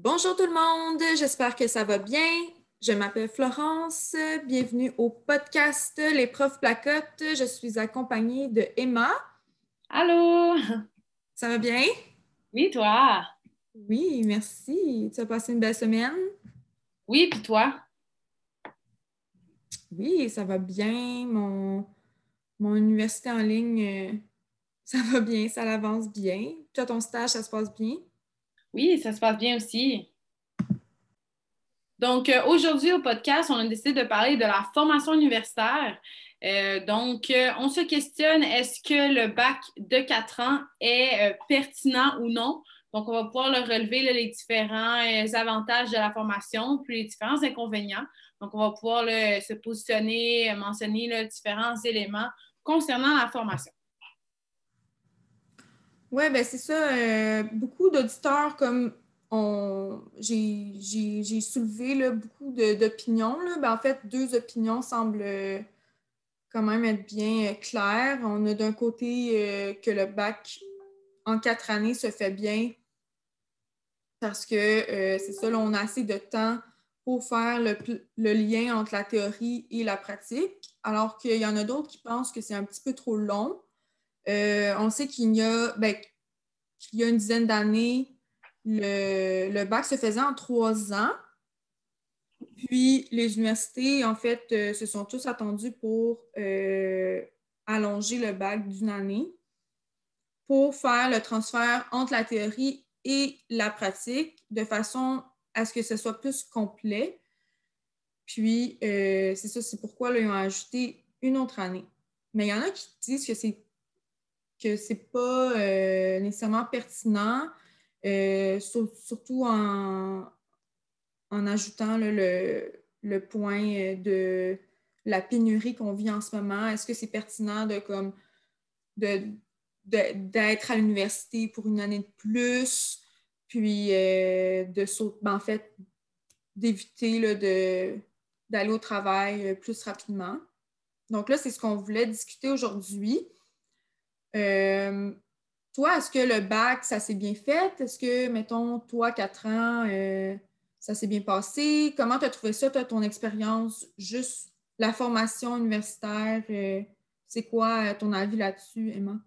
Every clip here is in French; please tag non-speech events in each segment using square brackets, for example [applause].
Bonjour tout le monde, j'espère que ça va bien. Je m'appelle Florence, bienvenue au podcast Les profs placotes. Je suis accompagnée de Emma. Allô! Ça va bien? Oui, toi? Oui, merci. Tu as passé une belle semaine? Oui, puis toi? Oui, ça va bien. Mon, mon université en ligne, euh, [laughs] ça va bien, ça avance bien. Toi, ton stage, ça se passe bien? Oui, ça se passe bien aussi. Donc, euh, aujourd'hui au podcast, on a décidé de parler de la formation universitaire. Euh, donc, euh, on se questionne, est-ce que le bac de quatre ans est pertinent ou non? Donc, on va pouvoir le relever, les différents avantages de la formation, puis les différents inconvénients. Donc, on va pouvoir se positionner, mentionner les différents éléments concernant la formation. Oui, ben c'est ça. Euh, beaucoup d'auditeurs, comme j'ai soulevé là, beaucoup d'opinions. Ben, en fait, deux opinions semblent euh, quand même être bien euh, claires. On a d'un côté que le bac en quatre années se fait bien parce que c'est ça, là, on a assez de temps pour faire le, le, lien entre la théorie et la pratique, alors qu'il y en a d'autres qui pensent que c'est un petit peu trop long. Euh, on sait qu'il y a, ben, y une dizaine d'années, le, bac se faisait en trois ans. Puis les universités, en fait, euh, se sont tous attendus pour euh, allonger le bac d'une année pour faire le transfert entre la théorie et la pratique de façon à ce que ce soit plus complet. Puis, c'est ça, c'est pourquoi ils ont ajouté une autre année. Mais il y en a qui disent que c'est que ce n'est pas euh, nécessairement pertinent, euh, surtout en, en ajoutant le, le, point de la pénurie qu'on vit en ce moment. Est-ce que c'est pertinent de comme de, d'être à l'université pour une année de plus, puis euh, de ben, en fait d'éviter de, d'aller au travail plus rapidement? Donc là, c'est ce qu'on voulait discuter aujourd'hui. Euh, toi, est-ce que le bac, ça s'est bien fait? Est-ce que, mettons, toi, quatre ans, euh, ça s'est bien passé? Comment tu as trouvé ça, toi, ton expérience, juste la formation universitaire? Euh, c'est quoi ton avis là-dessus, Emma?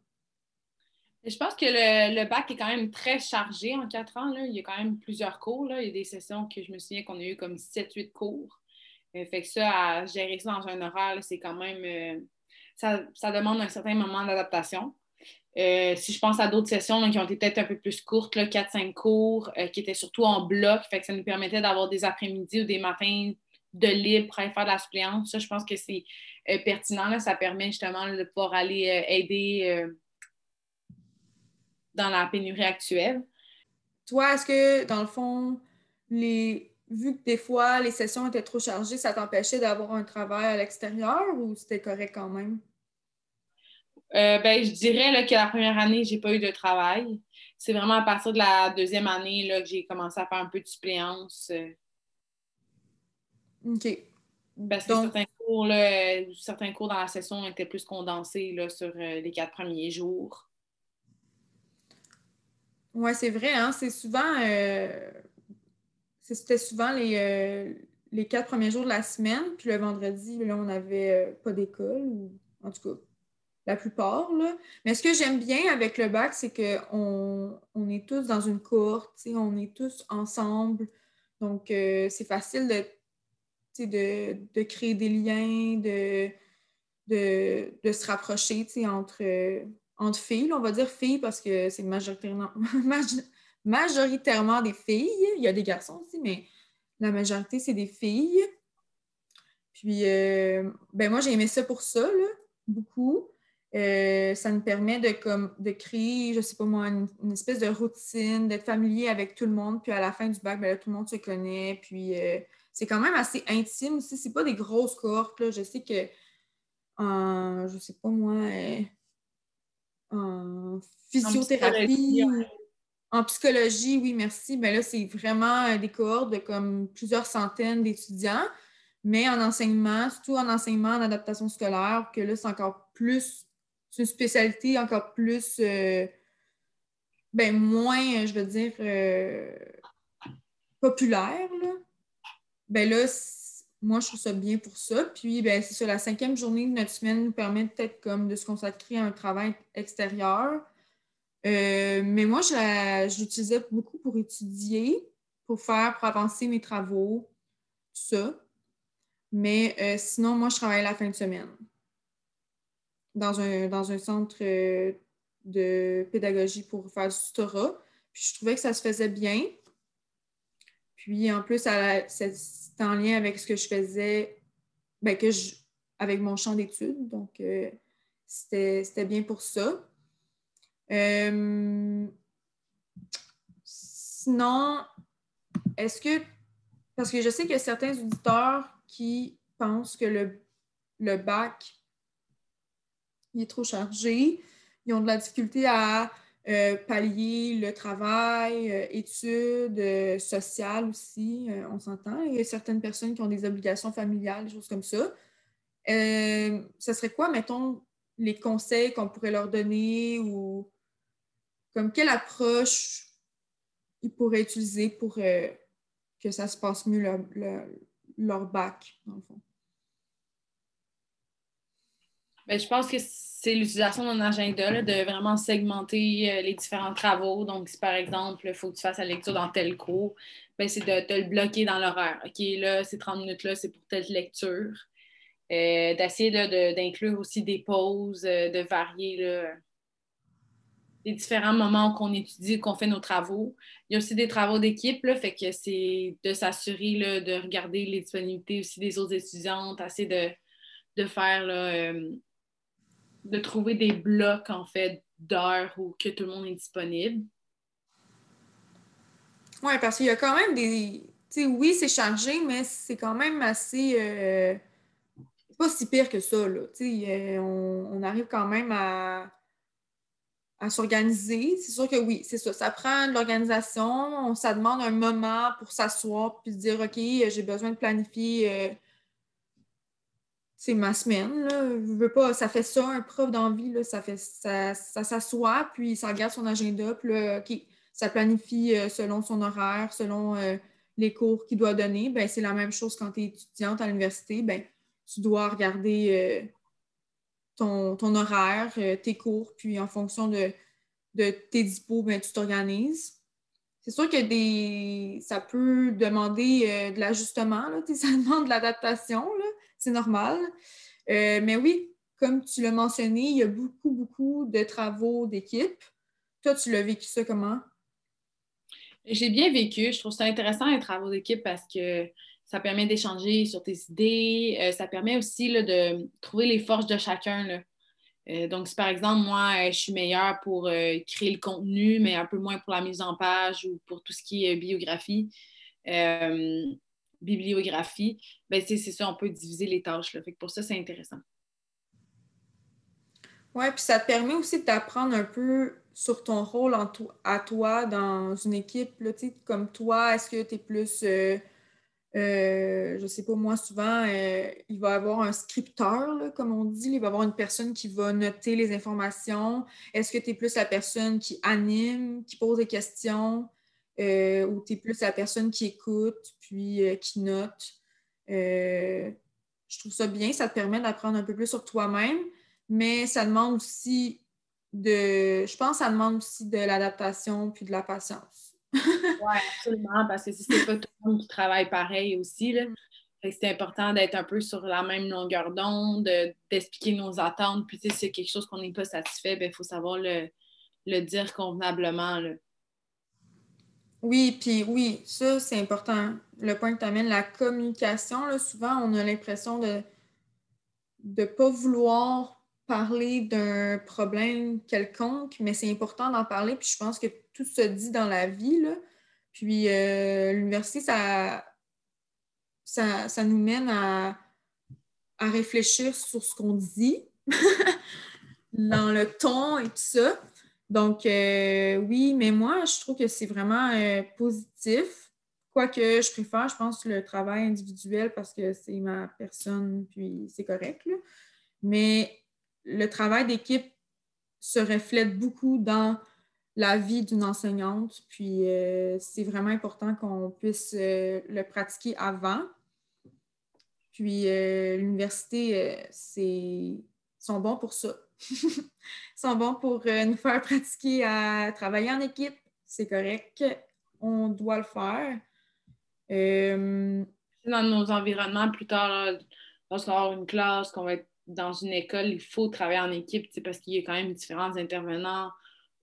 Je pense que le, bac est quand même très chargé en quatre ans. Il y a quand même plusieurs cours. Il y a des sessions que je me souviens qu'on a eu comme 7-8 cours. fait que ça, à gérer ça dans un horaire, c'est quand même ça, demande un certain moment d'adaptation. Euh, si je pense à d'autres sessions qui ont été peut-être un peu plus courtes, 4-5 cours, euh, qui étaient surtout en bloc, fait que ça nous permettait d'avoir des après-midi ou des matins de libre pour aller faire de la suppléance. Ça, je pense que c'est euh, pertinent. Ça permet justement de pouvoir aller aider dans la pénurie actuelle. Toi, est-ce que, dans le fond, les... vu que des fois les sessions étaient trop chargées, ça t'empêchait d'avoir un travail à l'extérieur ou c'était correct quand même? Euh, ben, je dirais que la première année, je n'ai pas eu de travail. C'est vraiment à partir de la deuxième année là, que j'ai commencé à faire un peu de suppléance. Euh. OK. Parce que certains, cours, là, certains cours dans la session étaient plus condensés là, sur euh, les quatre premiers jours. Oui, c'est vrai. Hein? C'est souvent. C'était souvent les, les quatre premiers jours de la semaine. Puis le vendredi, là, on n'avait pas d'école. En tout cas, la plupart. Là. Mais ce que j'aime bien avec le bac, c'est qu'on on est tous dans une courte, on est tous ensemble. Donc, euh, c'est facile de, de, de, créer des liens, de, de, de se rapprocher entre, entre filles. On va dire filles parce que c'est majoritairement, [laughs] majoritairement des filles. Il y a des garçons aussi, mais la majorité, c'est des filles. Puis, euh, ben moi, j'ai aimé ça pour ça, là, beaucoup. Euh, ça nous permet de, comme, de créer, je sais pas moi, une, espèce de routine, d'être familier avec tout le monde. Puis à la fin du bac, ben tout le monde se connaît. Puis euh, c'est quand même assez intime aussi. C'est pas des grosses cohortes. Là. Je sais que en, je sais pas moi, en physiothérapie, psychologie, oui, merci. Ben là, c'est vraiment des cohortes de comme plusieurs centaines d'étudiants. Mais en enseignement, surtout en enseignement en adaptation scolaire, que là, c'est encore plus c'est une spécialité encore plus, euh, ben moins, je veux dire, euh, populaire, là, ben là, moi, je trouve ça bien pour ça. Puis, ben, c'est sur la cinquième journée de notre semaine nous permet peut-être comme de se consacrer à un travail extérieur. Euh, mais moi, je l'utilisais beaucoup pour étudier, pour faire, pour avancer mes travaux, ça. Mais euh, sinon, moi, je travaille la fin de semaine dans un, dans un centre euh, de pédagogie pour faire du tutorat. Puis je trouvais que ça se faisait bien. Puis en plus, c'était en lien avec ce que je faisais, ben, que je, avec mon champ d'études. Donc, c'était bien pour ça. Euh, sinon, est-ce que, parce que je sais qu'il y a certains auditeurs qui pensent que le, le bac il est trop chargé, ils ont de la difficulté à euh, pallier le travail, euh, études, sociales aussi, on s'entend. Il y a certaines personnes qui ont des obligations familiales, des choses comme ça. ce serait quoi, mettons, les conseils qu'on pourrait leur donner ou comme quelle approche ils pourraient utiliser pour que ça se passe mieux leur, bac, dans le fond? Ben, je pense que c'est l'utilisation d'un agenda, de vraiment segmenter euh, les différents travaux. Donc, si par exemple, il faut que tu fasses la lecture dans tel cours, ben, c'est de te le bloquer dans l'horaire. OK, là, ces 30 minutes-là, c'est pour telle lecture. Euh, d'essayer d'inclure aussi des pauses, euh, de varier les différents moments qu'on étudie, qu'on fait nos travaux. Il y a aussi des travaux d'équipe, fait que c'est de s'assurer de regarder les disponibilités aussi des autres étudiantes, essayer de, de faire là, de trouver des blocs, en fait, d'heures où que tout le monde est disponible. Oui, parce qu'il y a quand même des. Oui, c'est chargé, mais c'est quand même assez. Euh, pas si pire que ça, là. Euh, on, arrive quand même à, à s'organiser. C'est sûr que oui, c'est ça. Ça prend de l'organisation. Ça demande un moment pour s'asseoir puis dire OK, j'ai besoin de planifier. Euh, c'est ma semaine. Là. Je pas, ça fait ça, un prof d'envie, ça fait ça, s'assoit, puis ça regarde son agenda, puis là, OK, ça planifie euh, selon son horaire, selon euh, les cours qu'il doit donner. Ben, c'est la même chose quand tu es étudiante à l'université. Ben, tu dois regarder euh, ton, ton, horaire, tes cours, puis en fonction de, de tes dispos, ben, tu t'organises. C'est sûr que des, ça peut demander de l'ajustement, [laughs] ça demande de l'adaptation, c'est normal. Euh, mais oui, comme tu l'as mentionné, il y a beaucoup, beaucoup de travaux d'équipe. Toi, tu l'as vécu ça comment? J'ai bien vécu. Je trouve ça intéressant les travaux d'équipe parce que ça permet d'échanger sur tes idées. Euh, ça permet aussi de trouver les forces de chacun. Euh, donc, si par exemple, moi, je suis meilleure pour créer le contenu, mais un peu moins pour la mise en page ou pour tout ce qui est biographie, bibliographie, ben c'est ça, on peut diviser les tâches. Là. Pour ça, c'est intéressant. Oui, puis ça te permet aussi d'apprendre un peu sur ton rôle à toi dans une équipe. Là, comme toi, est-ce que tu es plus, euh, euh, je sais pas, moi, souvent, euh, il va y avoir un scripteur, comme on dit. Il va y avoir une personne qui va noter les informations. Est-ce que tu es plus la personne qui anime, qui pose des questions? euh, où tu es plus la personne qui écoute puis qui note? Je trouve ça bien, ça te permet d'apprendre un peu plus sur toi-même, mais ça demande aussi de. Je pense que ça demande aussi de l'adaptation puis de la patience. Oui, absolument, parce que si c'est pas tout le monde qui travaille pareil aussi, là. C'est important d'être un peu sur la même longueur d'onde, d'expliquer nos attentes. Puis, si c'est quelque chose qu'on n'est pas satisfait, il ben, faut savoir le, le dire convenablement. Là. Oui, puis oui, ça, c'est important. Le point que tu amènes, la communication, là, souvent, on a l'impression de ne pas vouloir parler d'un problème quelconque, mais c'est important d'en parler. Puis je pense que tout se dit dans la vie. Puis euh, l'université, ça, nous mène à, à réfléchir sur ce qu'on dit, [laughs] dans le ton et tout ça. Donc, euh, oui, mais moi, je trouve que c'est vraiment euh, positif. Quoique je préfère, je pense, le travail individuel parce que c'est ma personne, puis c'est correct. Mais le travail d'équipe se reflète beaucoup dans la vie d'une enseignante. Puis euh, c'est vraiment important qu'on puisse euh, le pratiquer avant. Puis l'université, c'est sont bons pour ça. [laughs] Ils sont bons pour nous faire pratiquer à travailler en équipe. C'est correct. On doit le faire. Dans nos environnements, plus tard, lorsqu'on va avoir une classe, qu'on va être dans une école, il faut travailler en équipe parce qu'il y a quand même différents intervenants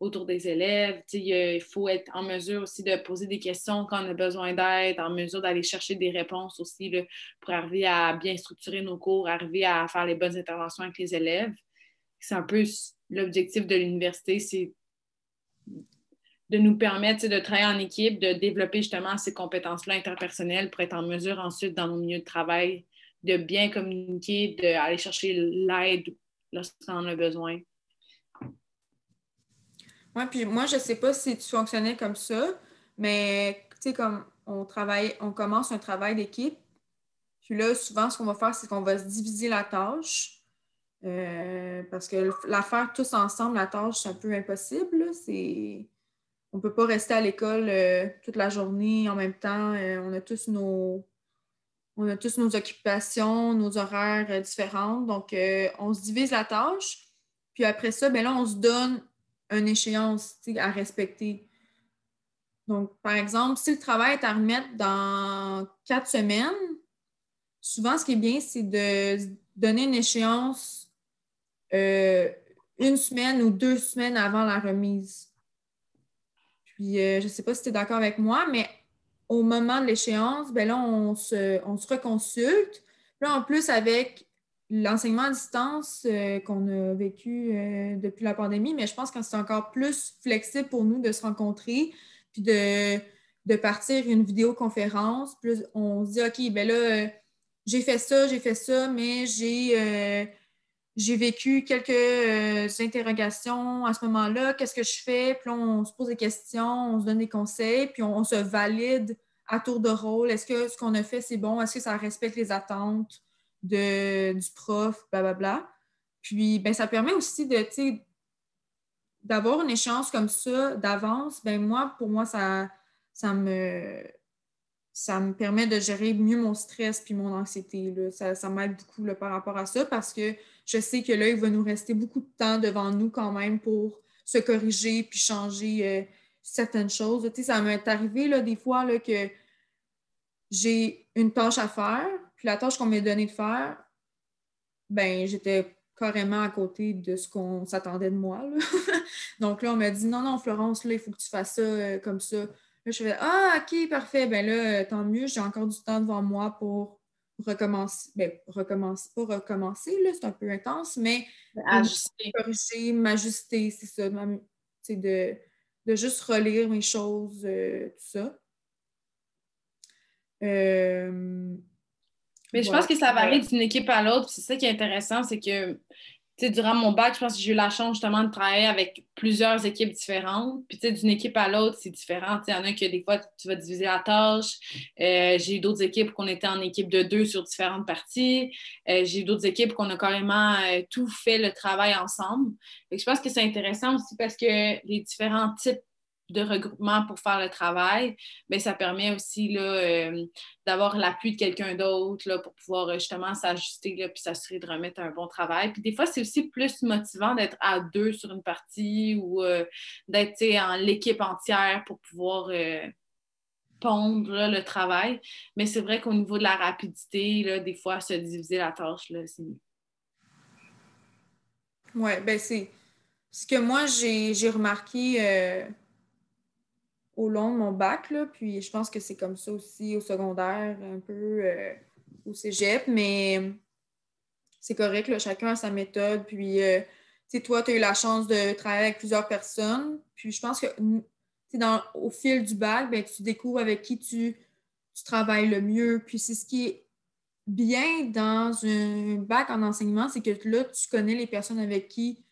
autour des élèves. Il faut être en mesure aussi de poser des questions quand on a besoin d'aide, en mesure d'aller chercher des réponses aussi pour arriver à bien structurer nos cours, arriver à faire les bonnes interventions avec les élèves. C'est un peu l'objectif de l'université, c'est de nous permettre de travailler en équipe, de développer justement ces compétences-là interpersonnelles pour être en mesure ensuite dans nos milieux de travail de bien communiquer, d'aller chercher l'aide lorsqu'on en a besoin. Oui, puis moi, je ne sais pas si tu fonctionnais comme ça, mais tu sais, comme on travaille, on commence un travail d'équipe, puis là, souvent, ce qu'on va faire, c'est qu'on va se diviser la tâche. Euh, parce que la faire tous ensemble, la tâche, c'est un peu impossible. C'est... On ne peut pas rester à l'école euh, toute la journée en même temps. Euh, on a tous nos, on a tous nos occupations, nos horaires différents. Donc, on se divise la tâche. Puis après ça, bien là, on se donne une échéance à respecter. Donc, par exemple, si le travail est à remettre dans quatre semaines, souvent, ce qui est bien, c'est de donner une échéance euh, une semaine ou deux semaines avant la remise. Puis, je ne sais pas si tu es d'accord avec moi, mais au moment de l'échéance, ben là, on se, on se reconsulte. Là, en plus, avec l'enseignement à distance euh, qu'on a vécu euh, depuis la pandémie, mais je pense que c'est encore plus flexible pour nous de se rencontrer, puis de, de partir une vidéoconférence. Plus on se dit, OK, ben là, euh, j'ai fait ça, j'ai fait ça, mais j'ai j'ai vécu quelques interrogations à ce moment-là. Qu'est-ce que je fais? Puis on se pose des questions, on se donne des conseils, puis on, se valide à tour de rôle. Est-ce que ce qu'on a fait, c'est bon? Est-ce que ça respecte les attentes? De, du prof? Blablabla. Puis, ben, ça permet aussi de, d'avoir une échéance comme ça d'avance. Ben, moi, pour moi, ça, ça me permet de gérer mieux mon stress puis mon anxiété. Ça, ça m'aide beaucoup par rapport à ça parce que je sais que là, il va nous rester beaucoup de temps devant nous quand même pour se corriger puis changer euh, certaines choses. Tu sais, ça m'est arrivé là, des fois là, que j'ai une tâche à faire, puis la tâche qu'on m'a donnée de faire, ben j'étais carrément à côté de ce qu'on s'attendait de moi. [laughs] Donc là, on m'a dit non, non, Florence, là, il faut que tu fasses ça euh, comme ça. Là, je fais Ah, OK, parfait, ben là, tant mieux, j'ai encore du temps devant moi pour recommencer, ben, recommencer, pas recommencer, là, c'est un peu intense, mais ajuster, corriger, m'ajuster, c'est ça, c'est de, de juste relire mes choses, euh, tout ça. Euh, mais je pense que ça varie d'une équipe à l'autre. C'est ça qui est intéressant, c'est que durant mon bac, je pense que j'ai eu la chance justement de travailler avec plusieurs équipes différentes. Puis d'une équipe à l'autre, c'est différent. Il y en a que des fois, tu vas diviser la tâche. Euh, j'ai eu d'autres équipes qu'on était en équipe de deux sur différentes parties. Euh, j'ai eu d'autres équipes qu'on a carrément euh, tout fait le travail ensemble. je pense que c'est intéressant aussi parce que les différents types de regroupement pour faire le travail, bien, ça permet aussi euh, d'avoir l'appui de quelqu'un d'autre pour pouvoir euh, justement s'ajuster puis s'assurer de remettre un bon travail. Puis des fois, c'est aussi plus motivant d'être à deux sur une partie ou euh, d'être en l'équipe entière pour pouvoir pondre le travail. Mais c'est vrai qu'au niveau de la rapidité, là, des fois, se diviser la tâche, c'est mieux. Oui, ben c'est ce que moi j'ai remarqué au long de mon bac, puis je pense que c'est comme ça aussi au secondaire, un peu euh, au cégep, mais c'est correct, chacun a sa méthode, puis euh, toi, tu as eu la chance de travailler avec plusieurs personnes, puis je pense que dans, au fil du bac, ben, tu découvres avec qui tu, tu travailles le mieux, puis c'est ce qui est bien dans un bac en enseignement, c'est que là, tu connais les personnes avec qui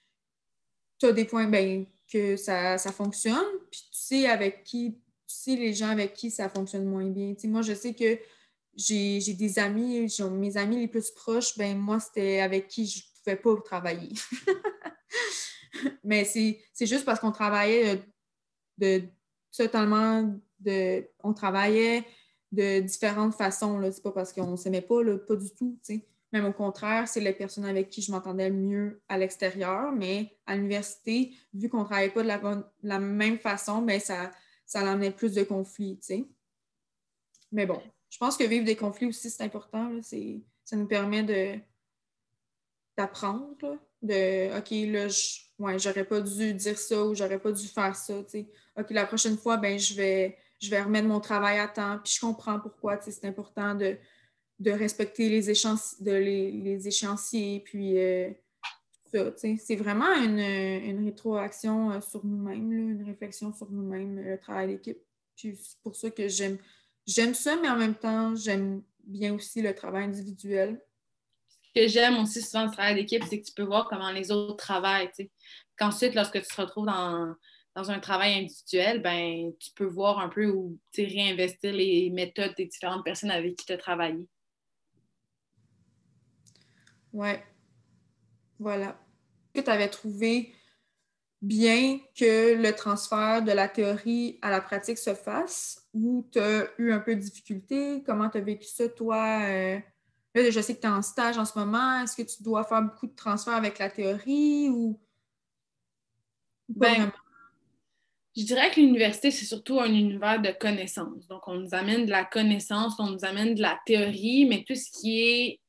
tu as des points, ben, que ça, fonctionne, puis tu sais avec qui, tu sais les gens avec qui ça fonctionne moins bien. moi, je sais que j'ai des amis, mes amis les plus proches, ben moi, c'était avec qui je ne pouvais pas travailler. [laughs] Mais c'est juste parce qu'on travaillait de totalement de. On travaillait de différentes façons. C'est pas parce qu'on s'aimait pas, là, pas du tout. Même au contraire, c'est les personnes avec qui je m'entendais le mieux à l'extérieur, mais à l'université, vu qu'on ne travaillait pas de la, même façon, ben ça, ça l'amenait plus de conflits. Mais bon, je pense que vivre des conflits aussi, c'est important. ça nous permet de d'apprendre, de OK, là, je, ouais, j'aurais pas dû dire ça ou j'aurais pas dû faire ça. OK, la prochaine fois, ben, je vais, je vais remettre mon travail à temps. Puis je comprends pourquoi c'est important de, de respecter les, échéanciers. Puis euh, ça, c'est vraiment une, rétroaction euh, sur nous-mêmes, une réflexion sur nous-mêmes, le travail d'équipe. C'est pour ça que j'aime, j'aime ça, mais en même temps, j'aime bien aussi le travail individuel que j'aime aussi souvent le travail d'équipe, c'est que tu peux voir comment les autres travaillent. Qu'ensuite, lorsque tu te retrouves dans, un travail individuel, ben, tu peux voir un peu où réinvestir les méthodes des différentes personnes avec qui tu as travaillé. Ouais. Voilà. Est-ce que tu avais trouvé bien que le transfert de la théorie à la pratique se fasse ou tu as eu un peu de difficulté? Comment tu as vécu ça, toi? Euh, je sais que tu es en stage en ce moment. Est-ce que tu dois faire beaucoup de transferts avec la théorie ou. Ben, je dirais que l'université, c'est surtout un univers de connaissances. Donc, on nous amène de la connaissance, on nous amène de la théorie, mais tout ce qui est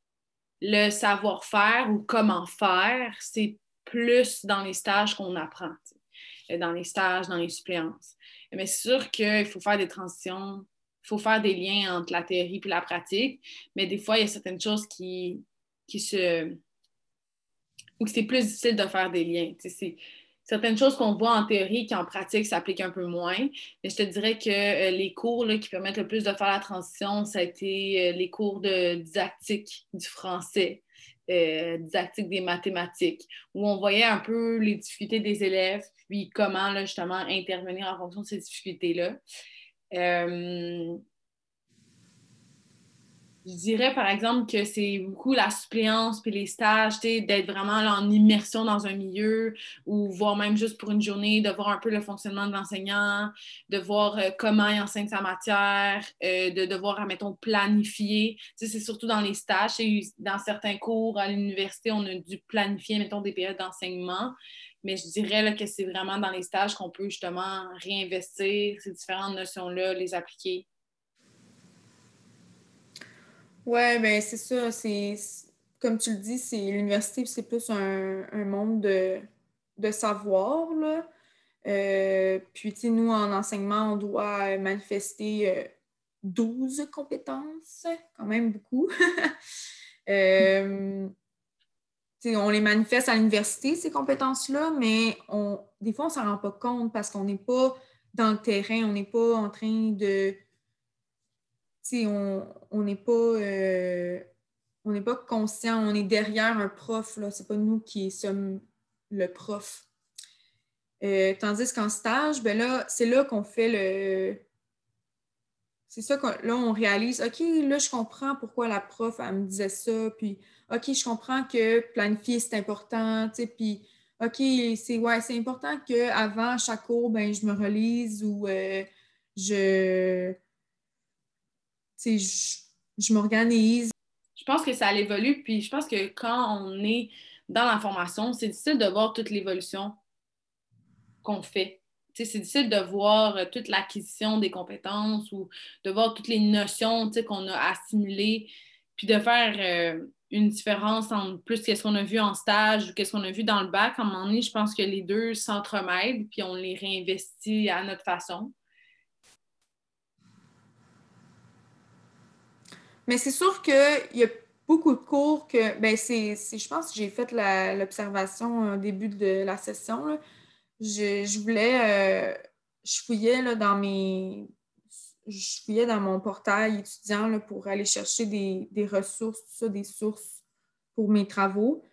le savoir-faire ou comment faire, c'est plus dans les stages qu'on apprend, dans les stages, dans les suppléances. Mais c'est sûr qu'il faut faire des transitions il faut faire des liens entre la théorie et la pratique, mais des fois, il y a certaines choses qui, qui se. ou que c'est plus difficile de faire des liens. C'est certaines choses qu'on voit en théorie qui en pratique s'appliquent un peu moins. Mais je te dirais que euh, les cours qui permettent le plus de faire la transition, ça a été euh, les cours de didactique du français, euh, didactique des mathématiques, où on voyait un peu les difficultés des élèves, puis comment justement intervenir en fonction de ces difficultés-là. Je dirais par exemple que c'est beaucoup la suppléance puis les stages, d'être vraiment en immersion dans un milieu ou voir même juste pour une journée, de voir un peu le fonctionnement de l'enseignant, de voir euh, comment il enseigne sa matière, euh, de devoir, mettons, planifier. c'est surtout dans les stages. Dans certains cours à l'université, on a dû planifier, mettons, des périodes d'enseignement. Mais je dirais que c'est vraiment dans les stages qu'on peut justement réinvestir ces différentes notions-là, les appliquer. Oui, bien c'est ça. C'est comme tu le dis, c'est l'université, c'est plus un, monde de, savoir. Là. Euh, puis, nous, en enseignement, on doit manifester 12 euh, compétences, quand même beaucoup. [laughs] euh, on les manifeste à l'université, ces compétences-là, mais on, des fois, on ne s'en rend pas compte parce qu'on n'est pas dans le terrain, on n'est pas en train de. On n'est pas. Euh, on n'est pas conscient, on est derrière un prof, Ce n'est pas nous qui sommes le prof. Euh, tandis qu'en stage, ben là, c'est là qu'on fait le. C'est ça que là, réalise, OK, là, je comprends pourquoi la prof, elle me disait ça, puis OK, je comprends que planifier, c'est important, tu sais, puis OK, c'est ouais, c'est important qu'avant chaque cours, ben, je me relise ou euh, je, je, je m'organise. Je pense que ça évolue, puis je pense que quand on est dans la formation, c'est difficile de voir toute l'évolution qu'on fait. C'est difficile de voir euh, toute l'acquisition des compétences ou de voir toutes les notions qu'on a assimilées, puis de faire euh, une différence entre plus qu'est-ce qu'on a vu en stage ou qu'est-ce qu'on a vu dans le bac. À un moment donné, je pense que les deux s'entremêlent, puis on les réinvestit à notre façon. Mais c'est sûr qu'il y a beaucoup de cours que, ben je pense que j'ai fait l'observation au début de la session. Je, voulais, euh, je fouillais là, dans mes, je fouillais dans mon portail étudiant pour aller chercher des, ressources, tout ça, des sources pour mes travaux.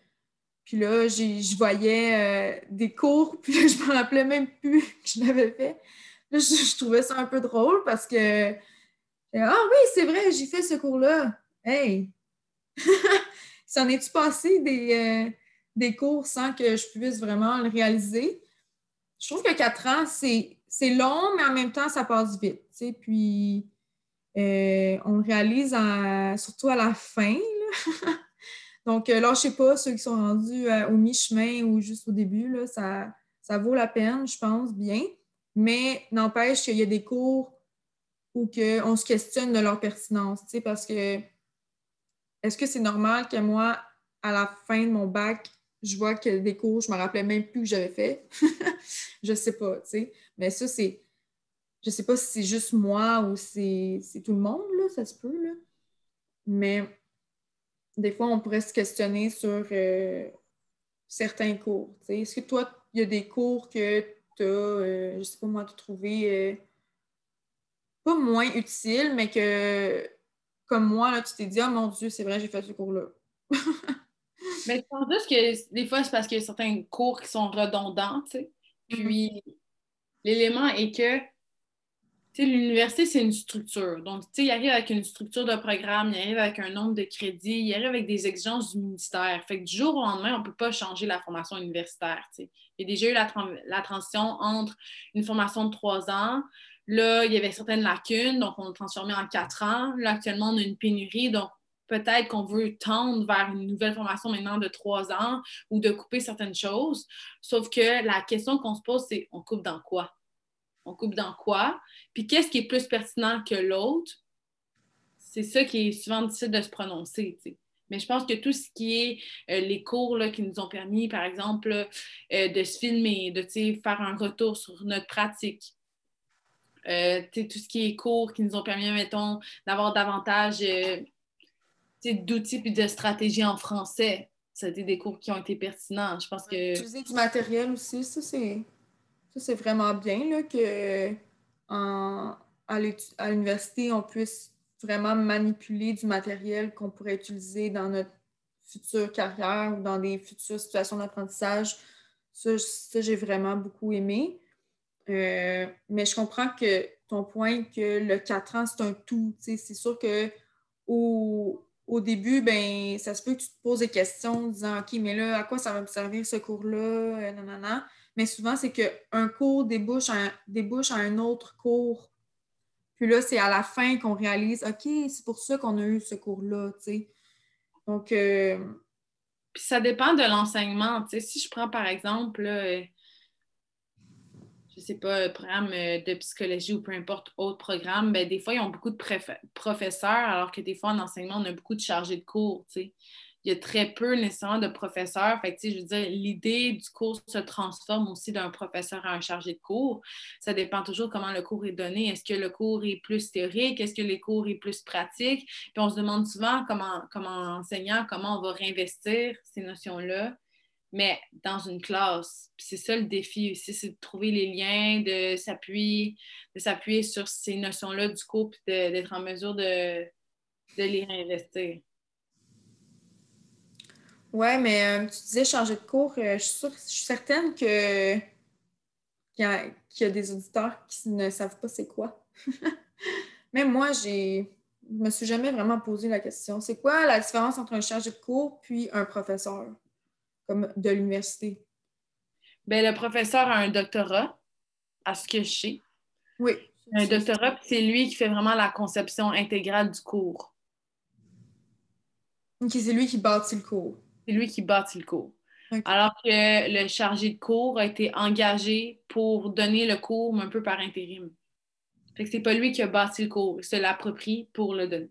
Puis là, je voyais euh, des cours, [laughs] puis là, je me rappelais même plus que je l'avais fait. Là, je, trouvais ça un peu drôle parce que Ah oui, c'est vrai, j'ai fait ce cours-là. Hey! [laughs] S'en est-tu passé des, euh, des cours sans que je puisse vraiment le réaliser? Je trouve que quatre ans, c'est long, mais en même temps, ça passe vite. Puis, euh, on le réalise surtout à la fin. [laughs] Donc, là, je sais pas, ceux qui sont rendus au mi-chemin ou juste au début, ça, ça vaut la peine, je pense, bien. Mais n'empêche qu'il y a des cours où on se questionne de leur pertinence, parce que est-ce que c'est normal que moi, à la fin de mon bac, je vois que des cours, je ne me rappelais même plus que j'avais fait? [laughs] je ne sais pas, tu sais. Mais ça, c'est. Je ne sais pas si c'est juste moi ou c'est tout le monde, là, ça se peut, là. Mais des fois, on pourrait se questionner sur euh, certains cours. Est-ce que toi, il y a des cours que tu as, euh, je ne sais pas moi, tu trouvé euh, pas moins utiles, mais que comme moi, là, tu t'es dit, oh mon Dieu, c'est vrai, j'ai fait ce cours-là. [laughs] Mais je pense juste que des fois, c'est parce qu'il y a certains cours qui sont redondants, tu sais. Mm-hmm. Puis, l'élément est que, l'université, c'est une structure. Donc, tu sais, il arrive avec une structure de programme, il arrive avec un nombre de crédits, il arrive avec des exigences du ministère. Fait que du jour au lendemain, on ne peut pas changer la formation universitaire, tu sais. Il y a déjà eu la, la transition entre une formation de trois ans, Là, il y avait certaines lacunes, donc on a transformé en quatre ans. Là, actuellement, on a une pénurie, donc peut-être qu'on veut tendre vers une nouvelle formation maintenant de trois ans ou de couper certaines choses. Sauf que la question qu'on se pose, c'est on coupe dans quoi? On coupe dans quoi? Puis qu'est-ce qui est plus pertinent que l'autre? C'est ça qui est souvent difficile de se prononcer. Mais je pense que tout ce qui est euh, les cours qui nous ont permis, par exemple, euh, de se filmer, de faire un retour sur notre pratique, euh, tout ce qui est cours qui nous ont permis, mettons, d'avoir davantage euh, d'outils et de stratégies en français. Ça a été des cours qui ont été pertinents. Je pense que. Utiliser du matériel aussi, ça c'est vraiment bien là, que à l'université, on puisse vraiment manipuler du matériel qu'on pourrait utiliser dans notre future carrière ou dans des futures situations d'apprentissage. Ça, ça j'ai vraiment beaucoup aimé. Euh, mais je comprends que ton point que le 4 ans, c'est un tout. C'est sûr que au, au, début, ben, ça se peut que tu te poses des questions en disant OK, mais là, à quoi ça va me servir ce cours-là? Euh, mais souvent, c'est qu'un cours débouche à un, débouche à un autre cours. Puis là, c'est à la fin qu'on réalise OK, c'est pour ça qu'on a eu ce cours-là. Donc. Euh, Puis ça dépend de l'enseignement. Si je prends par exemple, je sais pas, programme euh, de psychologie ou peu importe autre programme, ben, des fois, ils ont beaucoup de professeurs, alors que des fois, en enseignement, on a beaucoup de chargés de cours. Il y a très peu nécessairement de professeurs. Fait je veux dire, l'idée du cours se transforme aussi d'un professeur à un chargé de cours. Ça dépend toujours comment le cours est donné. Est-ce que le cours est plus théorique? Est-ce que le cours est plus pratique? Puis on se demande souvent, comment, comme enseignant, comment on va réinvestir ces notions-là mais dans une classe. c'est ça le défi aussi, c'est de trouver les liens, de s'appuyer, de s'appuyer sur ces notions-là du couple, d'être en mesure de, de les réinvestir. Oui, mais euh, tu disais changer de cours. Euh, je, suis certaine que qu'il y, a des auditeurs qui ne savent pas c'est quoi. [laughs] Même moi, j'ai je me suis jamais vraiment posé la question. C'est quoi la différence entre un chargé de cours puis un professeur? Comme de l'université? Bien, le professeur a un doctorat, à ce que je sais. Oui. Un doctorat, c'est lui qui fait vraiment la conception intégrale du cours. OK, c'est lui qui bâtit le cours. C'est lui qui bâtit le cours. Alors que le chargé de cours a été engagé pour donner le cours, mais un peu par intérim. Fait que c'est pas lui qui a bâti le cours, il se l'approprie pour le donner.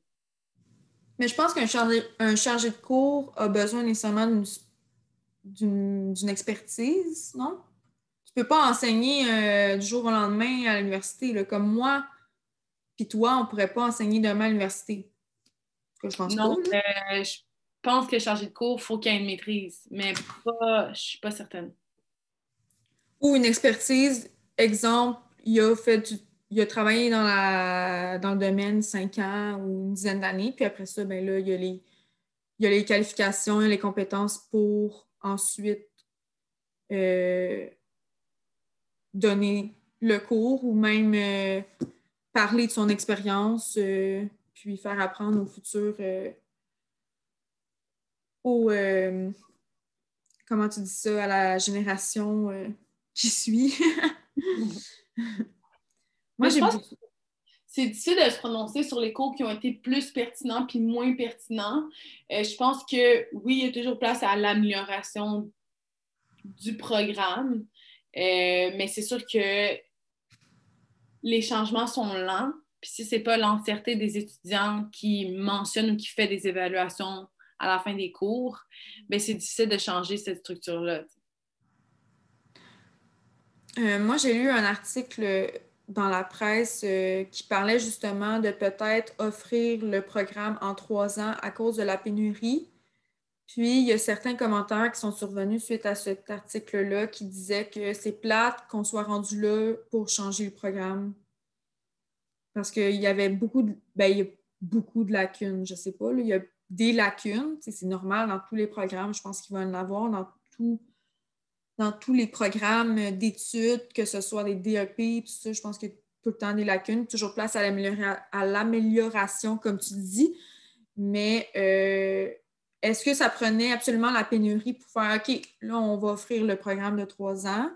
Mais je pense qu'un chargé, un chargé de cours a besoin nécessairement d'une d'une expertise, non? Tu peux pas enseigner euh, du jour au lendemain à l'université. Comme moi, puis toi, on pourrait pas enseigner demain à l'université. je pense non, euh, je pense que chargé de cours, il faut qu'il y ait une maîtrise, mais pas, je suis pas certaine. Ou une expertise, exemple, il a fait il a travaillé dans, la, dans le domaine cinq ans ou une dizaine d'années, puis après ça, ben là, il y a les, il y a les qualifications, les compétences pour ensuite euh, donner le cours ou même euh, parler de son expérience, euh, puis faire apprendre au futur au comment tu dis ça, à la génération qui suit. [laughs] Moi, pense que c'est difficile de se prononcer sur les cours qui ont été plus pertinents puis moins pertinents. Euh, je pense que oui, il y a toujours place à l'amélioration du programme, euh, mais c'est sûr que les changements sont lents. Puis si ce n'est pas l'entièreté des étudiants qui mentionnent ou qui fait des évaluations à la fin des cours, ben c'est difficile de changer cette structure-là. Euh, moi, j'ai lu un article dans la presse euh, qui parlait justement de peut-être offrir le programme en trois ans à cause de la pénurie. Puis, il y a certains commentaires qui sont survenus suite à cet article-là qui disaient que c'est plate qu'on soit rendu là pour changer le programme. Parce qu'il y avait beaucoup de, ben, beaucoup de lacunes. Je ne sais pas, il y a des lacunes. C'est normal dans tous les programmes. Je pense qu'il va en avoir dans tout dans tous les programmes d'études, que ce soit des DEP, je pense a tout le temps des lacunes, toujours place à l'amélioration, comme tu dis. Mais euh, est-ce que ça prenait absolument la pénurie pour faire OK, là, on va offrir le programme de trois ans?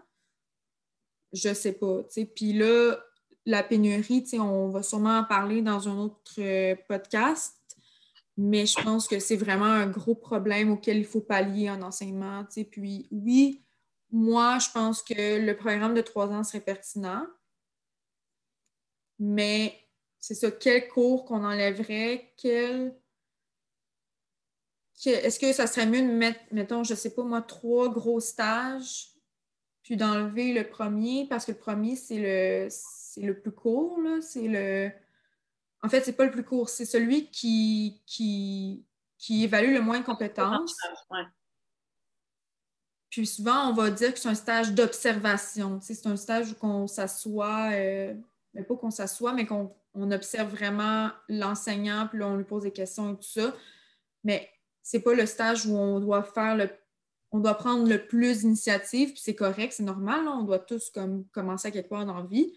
Je ne sais pas. Puis là, la pénurie, on va sûrement en parler dans un autre euh, podcast, mais je pense que c'est vraiment un gros problème auquel il faut pallier en enseignement. Puis oui, moi, je pense que le programme de trois ans serait pertinent. Mais c'est ça, quel cours qu'on enlèverait, quel. Est-ce que ça serait mieux de mettre, mettons, je ne sais pas moi, trois gros stages, puis d'enlever le premier, parce que le premier, c'est le, le plus court, C'est le. En fait, c'est pas le plus court, c'est celui qui, qui, qui évalue le moins de compétences. Puis souvent, on va dire que c'est un stage d'observation. c'est un stage où on s'assoit, euh, mais pas qu'on s'assoit, mais qu'on observe vraiment l'enseignant, puis là, on lui pose des questions et tout ça. Mais c'est pas le stage où on doit faire le on doit prendre le plus d'initiative, puis c'est correct, c'est normal, on doit tous comme, commencer à quelque part dans la vie.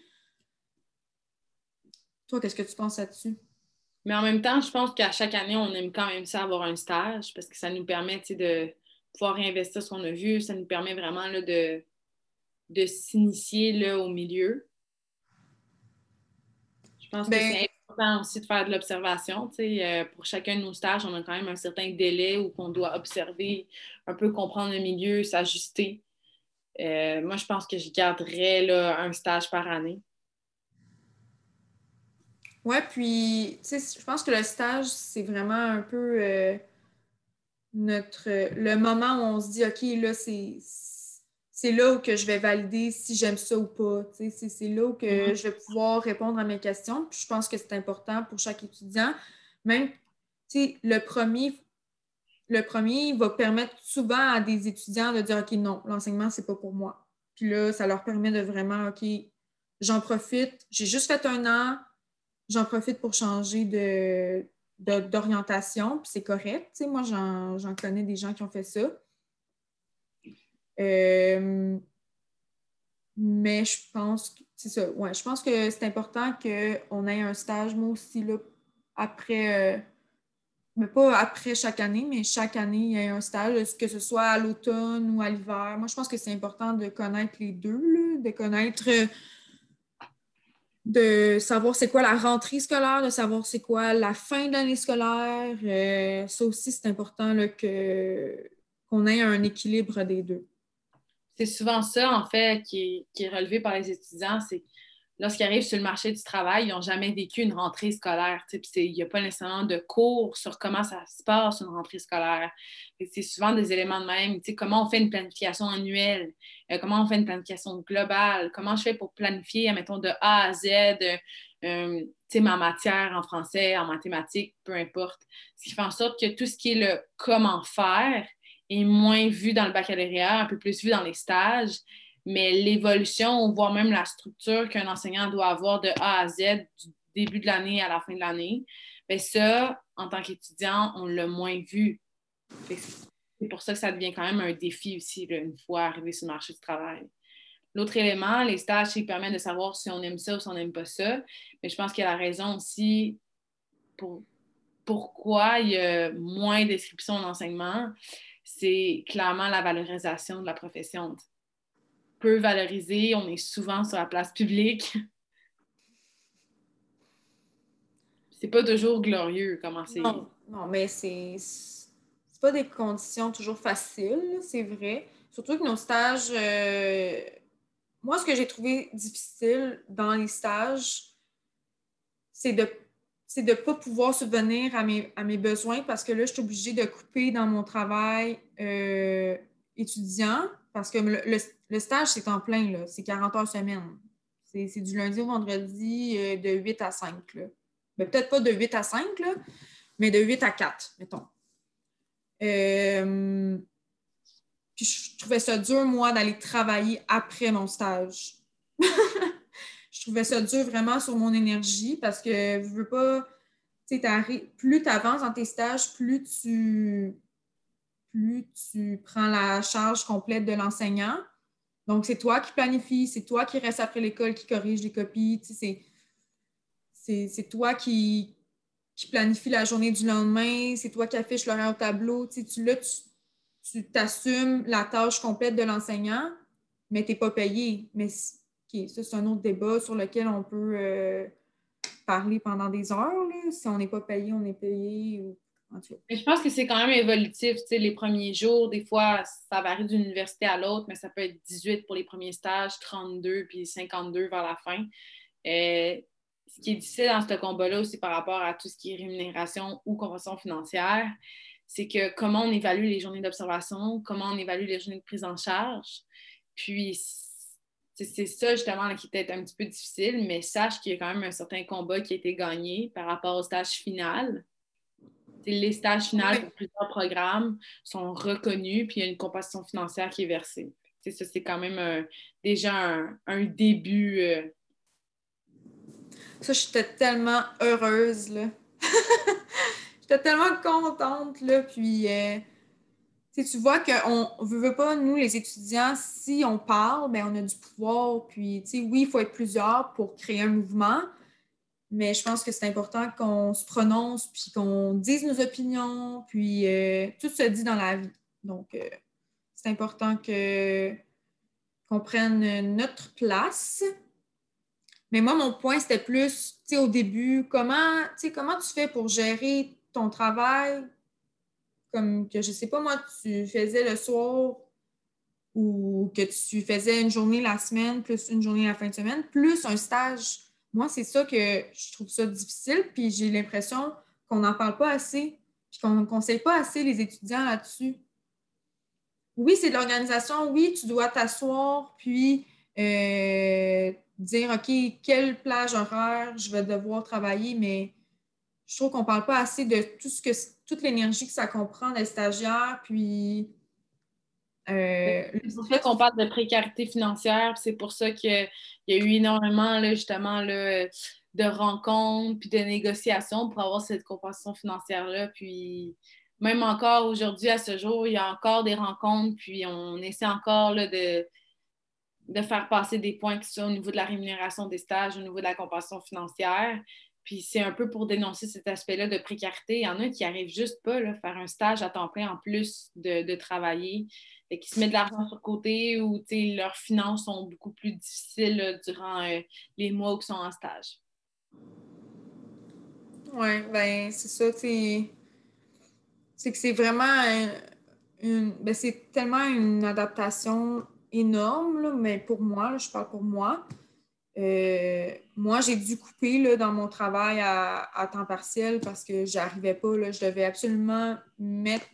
Toi, qu'est-ce que tu penses là-dessus? Mais en même temps, je pense qu'à chaque année, on aime quand même ça avoir un stage parce que ça nous permet de, pouvoir réinvestir ce qu'on a vu. Ça nous permet vraiment là, de, de s'initier au milieu. Je pense que ben c'est important aussi de faire de l'observation. Euh, pour chacun de nos stages, on a quand même un certain délai où on doit observer, un peu comprendre le milieu, s'ajuster. Euh, moi, je pense que je garderais là, un stage par année. Oui, puis je pense que le stage, c'est vraiment un peu euh, notre le moment où on se dit OK, là, c'est là où que je vais valider si j'aime ça ou pas. C'est là où que mm-hmm. je vais pouvoir répondre à mes questions. Puis je pense que c'est important pour chaque étudiant. Même le premier, le premier va permettre souvent à des étudiants de dire OK, non, l'enseignement, c'est pas pour moi. Puis là, ça leur permet de vraiment OK, j'en profite. J'ai juste fait un an, j'en profite pour changer de, d'orientation, puis c'est correct. moi, j'en connais des gens qui ont fait ça. Euh, mais je pense que c'est ça. Je pense que c'est important qu'on ait un stage, moi aussi, après, euh, mais pas après chaque année, mais chaque année, il y a un stage, que ce soit à l'automne ou à l'hiver. Moi, je pense que c'est important de connaître les deux, de connaître de savoir c'est quoi la rentrée scolaire, de savoir c'est quoi la fin de l'année scolaire. Euh, ça aussi, c'est important que, qu'on ait un équilibre des deux. C'est souvent ça, en fait, qui est, relevé par les étudiants, c'est lorsqu'ils arrivent sur le marché du travail, ils n'ont jamais vécu une rentrée scolaire. Il n'y a pas nécessairement de cours sur comment ça se passe une rentrée scolaire. C'est souvent des éléments de même. Comment on fait une planification annuelle? Euh, comment on fait une planification globale? Comment je fais pour planifier, mettons, de A à Z, euh, ma matière en français, en mathématiques, peu importe. Ce qui fait en sorte que tout ce qui est le comment faire est moins vu dans le baccalauréat, un peu plus vu dans les stages mais l'évolution, voire même la structure qu'un enseignant doit avoir de A à Z du début de l'année à la fin de l'année, bien ça, en tant qu'étudiant, on l'a moins vu. C'est pour ça que ça devient quand même un défi aussi, une fois arrivé sur le marché du travail. L'autre élément, les stages, ils permettent de savoir si on aime ça ou si on n'aime pas ça. Mais je pense qu'il y a la raison aussi pour pourquoi il y a moins d'inscriptions d'enseignement, c'est clairement la valorisation de la profession. Peu valorisé. On est souvent sur la place publique. C'est pas toujours glorieux comment c'est. Non, non, mais c'est pas des conditions toujours faciles, c'est vrai. Surtout que nos stages, euh, moi, ce que j'ai trouvé difficile dans les stages, c'est de c'est de ne pas pouvoir subvenir à mes, à mes besoins parce que là, je suis obligée de couper dans mon travail euh, étudiant parce que le, stage, c'est en plein, c'est 40 heures semaine. C'est du lundi au vendredi euh, de 8 à 5. Ben, peut-être pas de 8 à 5, mais de 8 à 4, mettons. Euh, puis je trouvais ça dur, moi, d'aller travailler après mon stage. [laughs] je trouvais ça dur vraiment sur mon énergie parce que je veux pas, plus tu avances dans tes stages, plus tu, plus tu prends la charge complète de l'enseignant. Donc, c'est toi qui planifie, c'est toi qui reste après l'école, qui corrige les copies. C'est toi qui, qui planifie la journée du lendemain, c'est toi qui affiches l'horaire au tableau. Tu, là, tu t'assumes la tâche complète de l'enseignant, mais tu n'es pas payé. Mais ça, c'est un autre débat sur lequel on peut euh, parler pendant des heures. Si on n'est pas payé, on est payé. Je pense que c'est quand même évolutif. les premiers jours, des fois, ça varie d'une université à l'autre, mais ça peut être 18 pour les premiers stages, 32 puis 52 vers la fin. Euh, ce qui est difficile dans ce combat-là aussi par rapport à tout ce qui est rémunération ou convention financière, c'est que comment on évalue les journées d'observation, comment on évalue les journées de prise en charge. Puis c'est ça justement qui est un petit peu difficile, mais sache qu'il y a quand même un certain combat qui a été gagné par rapport au stage final. Les stages finaux pour plusieurs programmes sont reconnus, puis il y a une compensation financière qui est versée. ça, c'est quand même déjà un, début. Euh. Ça, j'étais tellement heureuse, là. [laughs] j'étais tellement contente, là, puis... Euh, tu vois qu'on ne veut pas, nous, les étudiants, si on parle, ben, on a du pouvoir. Puis, oui, il faut être plusieurs pour créer un mouvement, mais je pense que c'est important qu'on se prononce, puis qu'on dise nos opinions, puis euh, tout se dit dans la vie. Donc, euh, c'est important que, qu'on prenne notre place. Mais moi, mon point, c'était plus, tu sais, au début, comment, comment tu fais pour gérer ton travail, comme que je sais pas moi, tu faisais le soir ou que tu faisais une journée la semaine plus une journée la fin de semaine, plus un stage. Moi, c'est ça que je trouve ça difficile, puis j'ai l'impression qu'on n'en parle pas assez, puis qu'on ne conseille pas assez les étudiants là-dessus. Oui, c'est de l'organisation, oui, tu dois t'asseoir, puis euh, dire, OK, quelle plage horaire je vais devoir travailler, mais je trouve qu'on ne parle pas assez de tout ce que toute l'énergie que ça comprend des stagiaires, puis euh, c'est pour ça qu'on parle de précarité financière, c'est pour ça qu'il y a eu énormément là, justement là, de rencontres puis de négociations pour avoir cette compensation financière-là. Puis même encore aujourd'hui, à ce jour, il y a encore des rencontres, puis on essaie encore là, de, de faire passer des points qui sont au niveau de la rémunération des stages, au niveau de la compensation financière. Puis c'est un peu pour dénoncer cet aspect-là de précarité. Il y en a qui n'arrivent juste pas à faire un stage à temps plein en plus de, travailler. Et qui se mettent de l'argent sur le côté ou leurs finances sont beaucoup plus difficiles durant euh, les mois où ils sont en stage. Oui, ben c'est ça, c'est que c'est vraiment une. Ben, c'est tellement une adaptation énorme, mais pour moi, je parle pour moi. Euh, moi, j'ai dû couper là, dans mon travail à, temps partiel parce que j'arrivais pas. Là, je devais absolument mettre.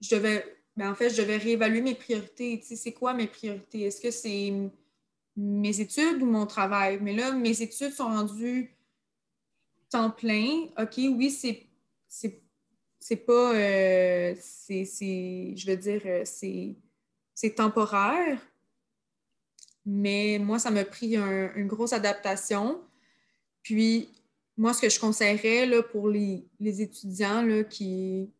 Je devais. Ben, en fait, je devais réévaluer mes priorités. Tu sais, c'est quoi mes priorités? Est-ce que c'est mes études ou mon travail? Mais là, mes études sont rendues temps plein. OK, oui, c'est. C'est pas. Euh, c'est, je veux dire, euh, c'est temporaire mais moi, ça m'a pris une grosse adaptation. Puis, moi, ce que je conseillerais là, pour les, étudiants là, qui,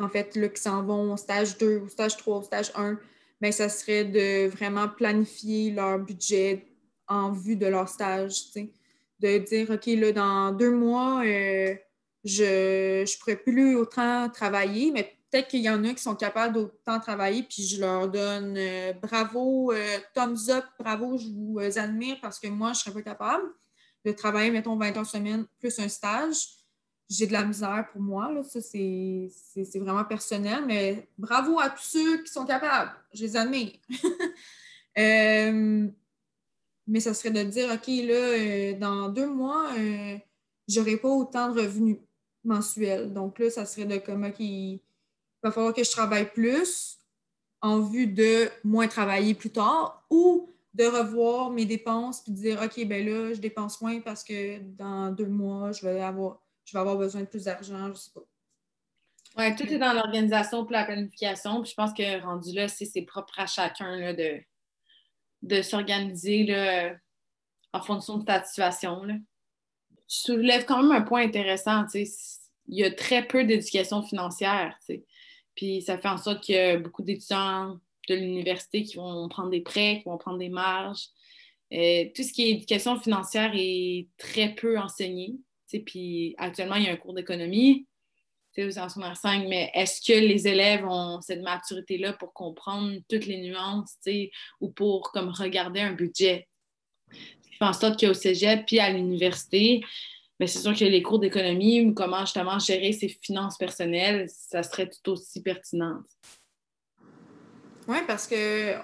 en fait, là, qui s'en vont au stage 2, au stage 3, au stage 1, bien, ça serait de vraiment planifier leur budget en vue de leur stage. De dire, OK, là, dans deux mois, euh, je ne pourrais plus autant travailler, mais peut-être qu'il y en a qui sont capables d'autant travailler, puis je leur donne euh, bravo, euh, thumbs up, bravo, je vous admire parce que moi, je ne serais pas capable de travailler, mettons, 20 heures semaine plus un stage. J'ai de la misère pour moi, là. ça c'est vraiment personnel, mais bravo à tous ceux qui sont capables, je les admire. [laughs] mais ça serait de dire, OK, là, dans deux mois, je n'aurai pas autant de revenus mensuel. Donc là, ça serait de comment il va falloir que je travaille plus en vue de moins travailler plus tard ou de revoir mes dépenses puis de dire OK, ben là, je dépense moins parce que dans deux mois, je vais avoir, je vais avoir besoin de plus d'argent, je sais pas. Oui, tout est dans l'organisation pour la planification. Puis je pense que rendu là, c'est propre à chacun là, de, de s'organiser en fonction de ta situation. Là tu soulèves quand même un point intéressant. Il y a très peu d'éducation financière. Puis ça fait en sorte qu'il y a beaucoup d'étudiants de l'université qui vont prendre des prêts, qui vont prendre des marges. Euh, tout ce qui est éducation financière est très peu enseigné. Puis actuellement, il y a un cours d'économie en 5, mais est-ce que les élèves ont cette maturité-là pour comprendre toutes les nuances ou pour comme regarder un budget? en sorte qu'au cégep puis à l'université, mais ben, c'est sûr que les cours d'économie ou comment justement gérer ses finances personnelles, ça serait tout aussi pertinent. Oui, parce que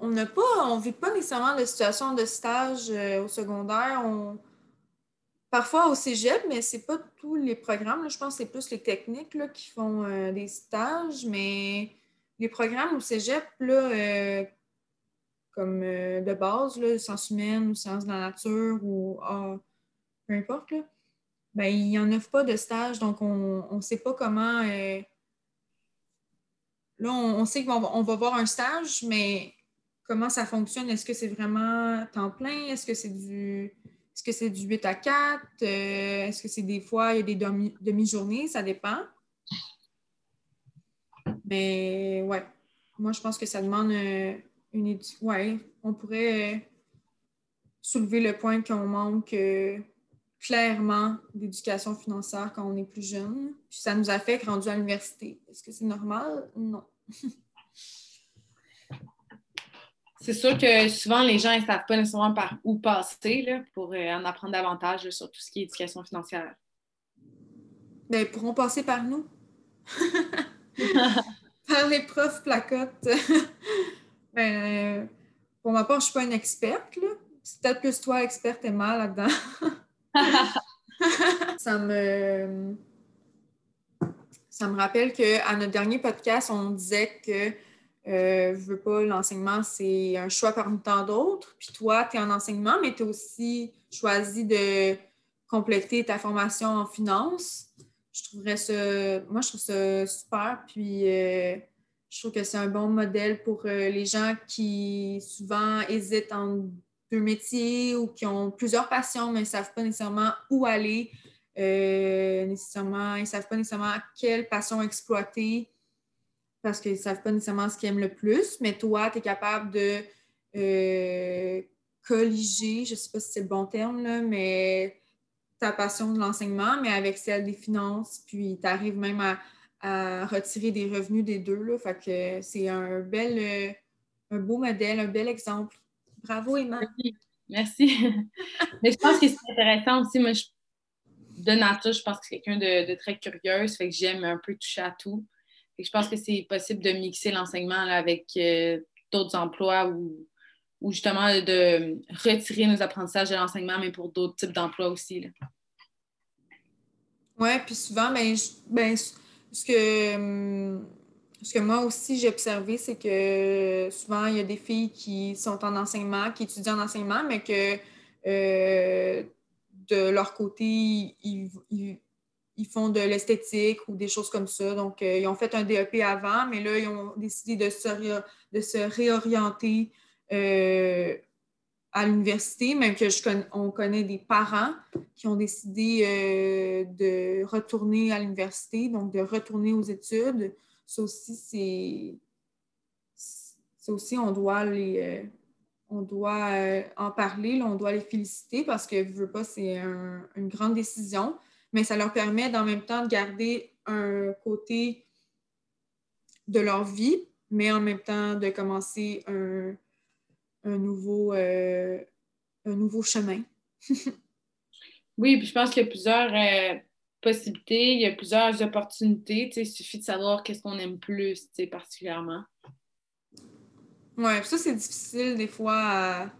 on n'a pas, on vit pas nécessairement de situation de stage euh, au secondaire. On... Parfois au cégep, mais c'est pas tous les programmes. Je pense que c'est plus les techniques là, qui font euh, des stages, mais les programmes au cégep, là, euh, comme euh, de base, là, sciences humaines ou sciences de la nature ou ah, peu importe, là, ben, il n'y en a pas de stage, donc on ne sait pas comment. Là, on, sait qu'on va, va voir un stage, mais comment ça fonctionne? Est-ce que c'est vraiment temps plein? Est-ce que c'est du. Est-ce que c'est du 8 à 4? Euh, est-ce que c'est des fois, il y a des demi-journées? ça dépend. Mais ouais, moi, je pense que ça demande une ouais, on pourrait euh, soulever le point qu'on manque euh, clairement d'éducation financière quand on est plus jeune. Puis ça nous affecte rendu à l'université. Est-ce que c'est normal? Non. [laughs] c'est sûr que souvent, les gens ne savent pas nécessairement par où passer là, pour euh, en apprendre davantage sur tout ce qui est éducation financière. Bien, ils pourront passer par nous. [laughs] [laughs] par les profs placotes. [laughs] Ben, pour ma part, je ne suis pas une experte. C'est peut-être plus toi, experte, et mal là-dedans. ça me. Ça me rappelle qu'à notre dernier podcast, on disait que euh, je veux pas, l'enseignement, c'est un choix parmi tant d'autres. Puis toi, tu es en enseignement, mais tu as aussi choisi de compléter ta formation en finance. Je trouverais ça, moi, je trouve ça super. Puis euh, je trouve que c'est un bon modèle pour euh, les gens qui souvent hésitent entre deux métiers ou qui ont plusieurs passions, mais ne savent pas nécessairement où aller. Euh, nécessairement, ils ne savent pas nécessairement quelle passion exploiter parce qu'ils ne savent pas nécessairement ce qu'ils aiment le plus. Mais toi, tu es capable de euh, colliger, je ne sais pas si c'est le bon terme, là, mais ta passion de l'enseignement, mais avec celle des finances, puis tu arrives même à, retirer des revenus des deux. Là. Fait que c'est un bel, euh, un beau modèle, un bel exemple. Bravo, Emma. Merci. [laughs] Mais je pense que c'est intéressant aussi. Moi, de nature, je pense que c'est quelqu'un de, très curieuse. Fait que j'aime un peu toucher à tout. Je pense que c'est possible de mixer l'enseignement avec euh, d'autres emplois ou, ou, justement de retirer nos apprentissages de l'enseignement, mais pour d'autres types d'emplois aussi. Oui, puis souvent, ben, ben ce que, hum, que moi aussi j'ai observé, c'est que souvent il y a des filles qui sont en enseignement, qui étudient en enseignement, mais que euh, de leur côté, ils, font de l'esthétique ou des choses comme ça. Donc, euh, ils ont fait un DEP avant, mais là, ils ont décidé de se, de se réorienter euh, à l'université, même que je on connaît des parents qui ont décidé euh, de retourner à l'université, donc de retourner aux études. Ça aussi, c'est. Ça aussi, on doit les. On doit en parler, on doit les féliciter parce que, je veux pas, c'est une grande décision, mais ça leur permet en même temps de garder un côté de leur vie, mais en même temps de commencer un, nouveau, un nouveau chemin. [laughs] oui, puis je pense qu'il y a plusieurs possibilités, il y a plusieurs opportunités. Il suffit de savoir qu'est-ce qu'on aime plus, particulièrement. Oui, ça, c'est difficile des fois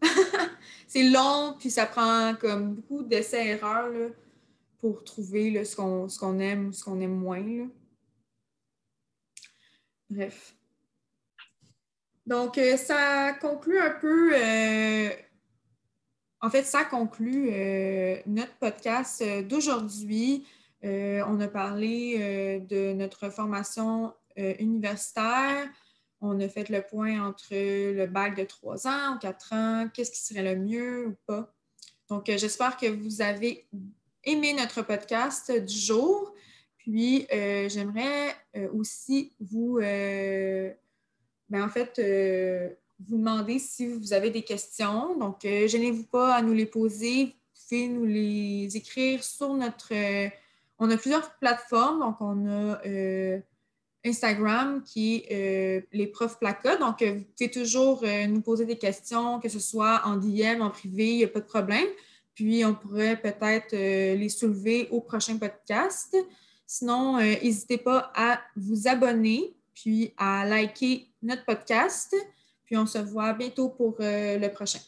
[laughs] c'est long, puis ça prend comme beaucoup d'essais-erreurs pour trouver ce qu'on aime ou ce qu'on aime moins. Bref. Donc, euh, ça conclut un peu euh, en fait, ça conclut euh, notre podcast d'aujourd'hui. On a parlé de notre formation universitaire. On a fait le point entre le bac de trois ans ou quatre ans, qu'est-ce qui serait le mieux ou pas. Donc, j'espère que vous avez aimé notre podcast du jour. Puis, j'aimerais aussi vous, ben, en fait, vous demander si vous avez des questions. Donc, euh, gênez-vous pas à nous les poser. Vous pouvez nous les écrire sur notre. Euh, on a plusieurs plateformes. Donc, on a euh, Instagram qui est les profs placa. Donc, vous pouvez toujours nous poser des questions, que ce soit en DM, en privé, il n'y a pas de problème. Puis, on pourrait peut-être les soulever au prochain podcast. Sinon, n'hésitez pas à vous abonner, puis à liker notre podcast. Puis on se voit bientôt pour euh, le prochain.